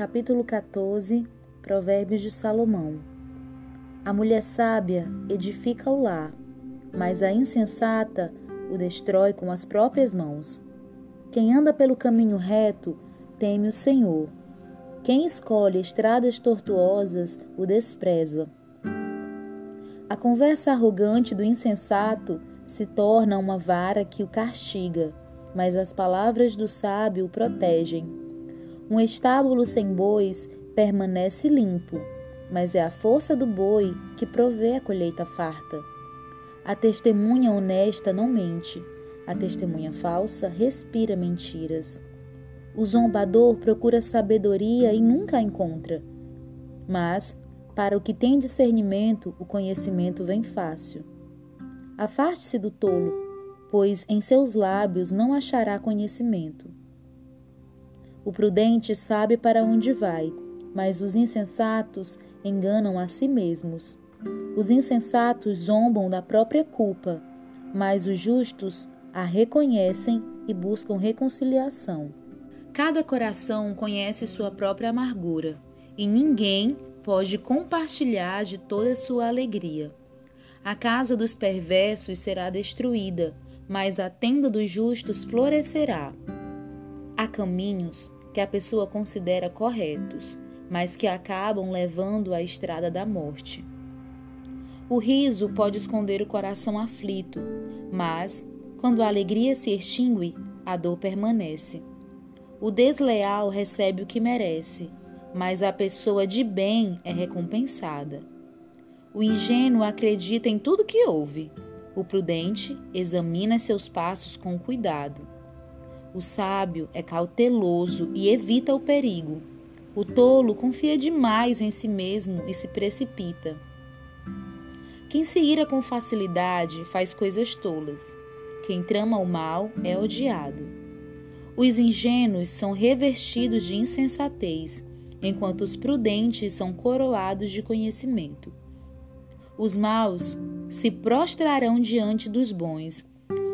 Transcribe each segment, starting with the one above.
Capítulo 14 Provérbios de Salomão A mulher sábia edifica o lar, mas a insensata o destrói com as próprias mãos. Quem anda pelo caminho reto teme o Senhor. Quem escolhe estradas tortuosas o despreza. A conversa arrogante do insensato se torna uma vara que o castiga, mas as palavras do sábio o protegem. Um estábulo sem bois permanece limpo, mas é a força do boi que provê a colheita farta. A testemunha honesta não mente, a testemunha falsa respira mentiras. O zombador procura sabedoria e nunca a encontra. Mas, para o que tem discernimento, o conhecimento vem fácil. Afaste-se do tolo, pois em seus lábios não achará conhecimento. O prudente sabe para onde vai, mas os insensatos enganam a si mesmos. Os insensatos zombam da própria culpa, mas os justos a reconhecem e buscam reconciliação. Cada coração conhece sua própria amargura, e ninguém pode compartilhar de toda sua alegria. A casa dos perversos será destruída, mas a tenda dos justos florescerá. Há caminhos que a pessoa considera corretos, mas que acabam levando à estrada da morte. O riso pode esconder o coração aflito, mas, quando a alegria se extingue, a dor permanece. O desleal recebe o que merece, mas a pessoa de bem é recompensada. O ingênuo acredita em tudo que ouve. O prudente examina seus passos com cuidado. O sábio é cauteloso e evita o perigo. O tolo confia demais em si mesmo e se precipita. Quem se ira com facilidade faz coisas tolas. Quem trama o mal é odiado. Os ingênuos são revestidos de insensatez enquanto os prudentes são coroados de conhecimento. Os maus se prostrarão diante dos bons,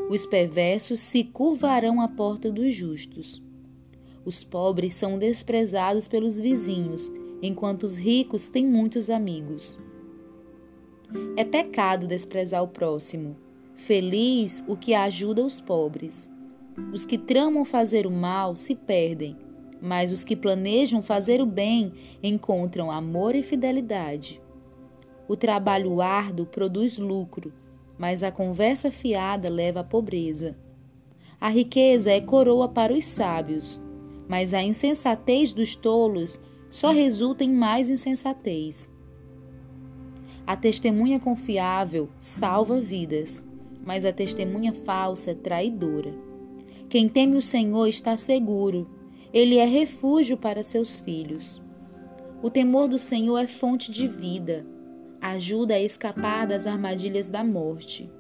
os perversos se curvarão à porta dos justos. Os pobres são desprezados pelos vizinhos, enquanto os ricos têm muitos amigos. É pecado desprezar o próximo. Feliz o que ajuda os pobres. Os que tramam fazer o mal se perdem, mas os que planejam fazer o bem encontram amor e fidelidade. O trabalho árduo produz lucro, mas a conversa fiada leva à pobreza. A riqueza é coroa para os sábios, mas a insensatez dos tolos só resulta em mais insensatez. A testemunha confiável salva vidas, mas a testemunha falsa é traidora. Quem teme o Senhor está seguro, ele é refúgio para seus filhos. O temor do Senhor é fonte de vida, ajuda a escapar das armadilhas da morte.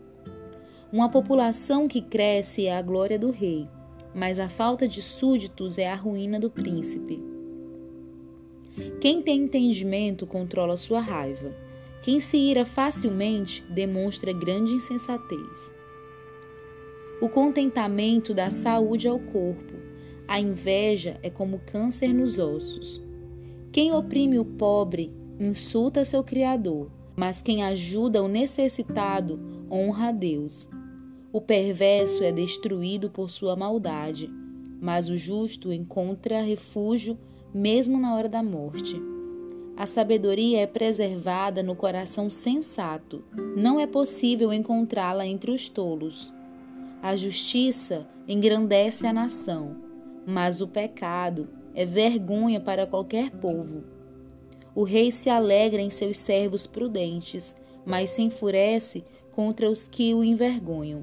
Uma população que cresce é a glória do rei, mas a falta de súditos é a ruína do príncipe. Quem tem entendimento controla sua raiva. Quem se ira facilmente demonstra grande insensatez. O contentamento dá saúde ao corpo, a inveja é como câncer nos ossos. Quem oprime o pobre insulta seu Criador, mas quem ajuda o necessitado honra a Deus. O perverso é destruído por sua maldade, mas o justo encontra refúgio mesmo na hora da morte. A sabedoria é preservada no coração sensato, não é possível encontrá-la entre os tolos. A justiça engrandece a nação mas o pecado é vergonha para qualquer povo. O rei se alegra em seus servos prudentes, mas se enfurece contra os que o envergonham.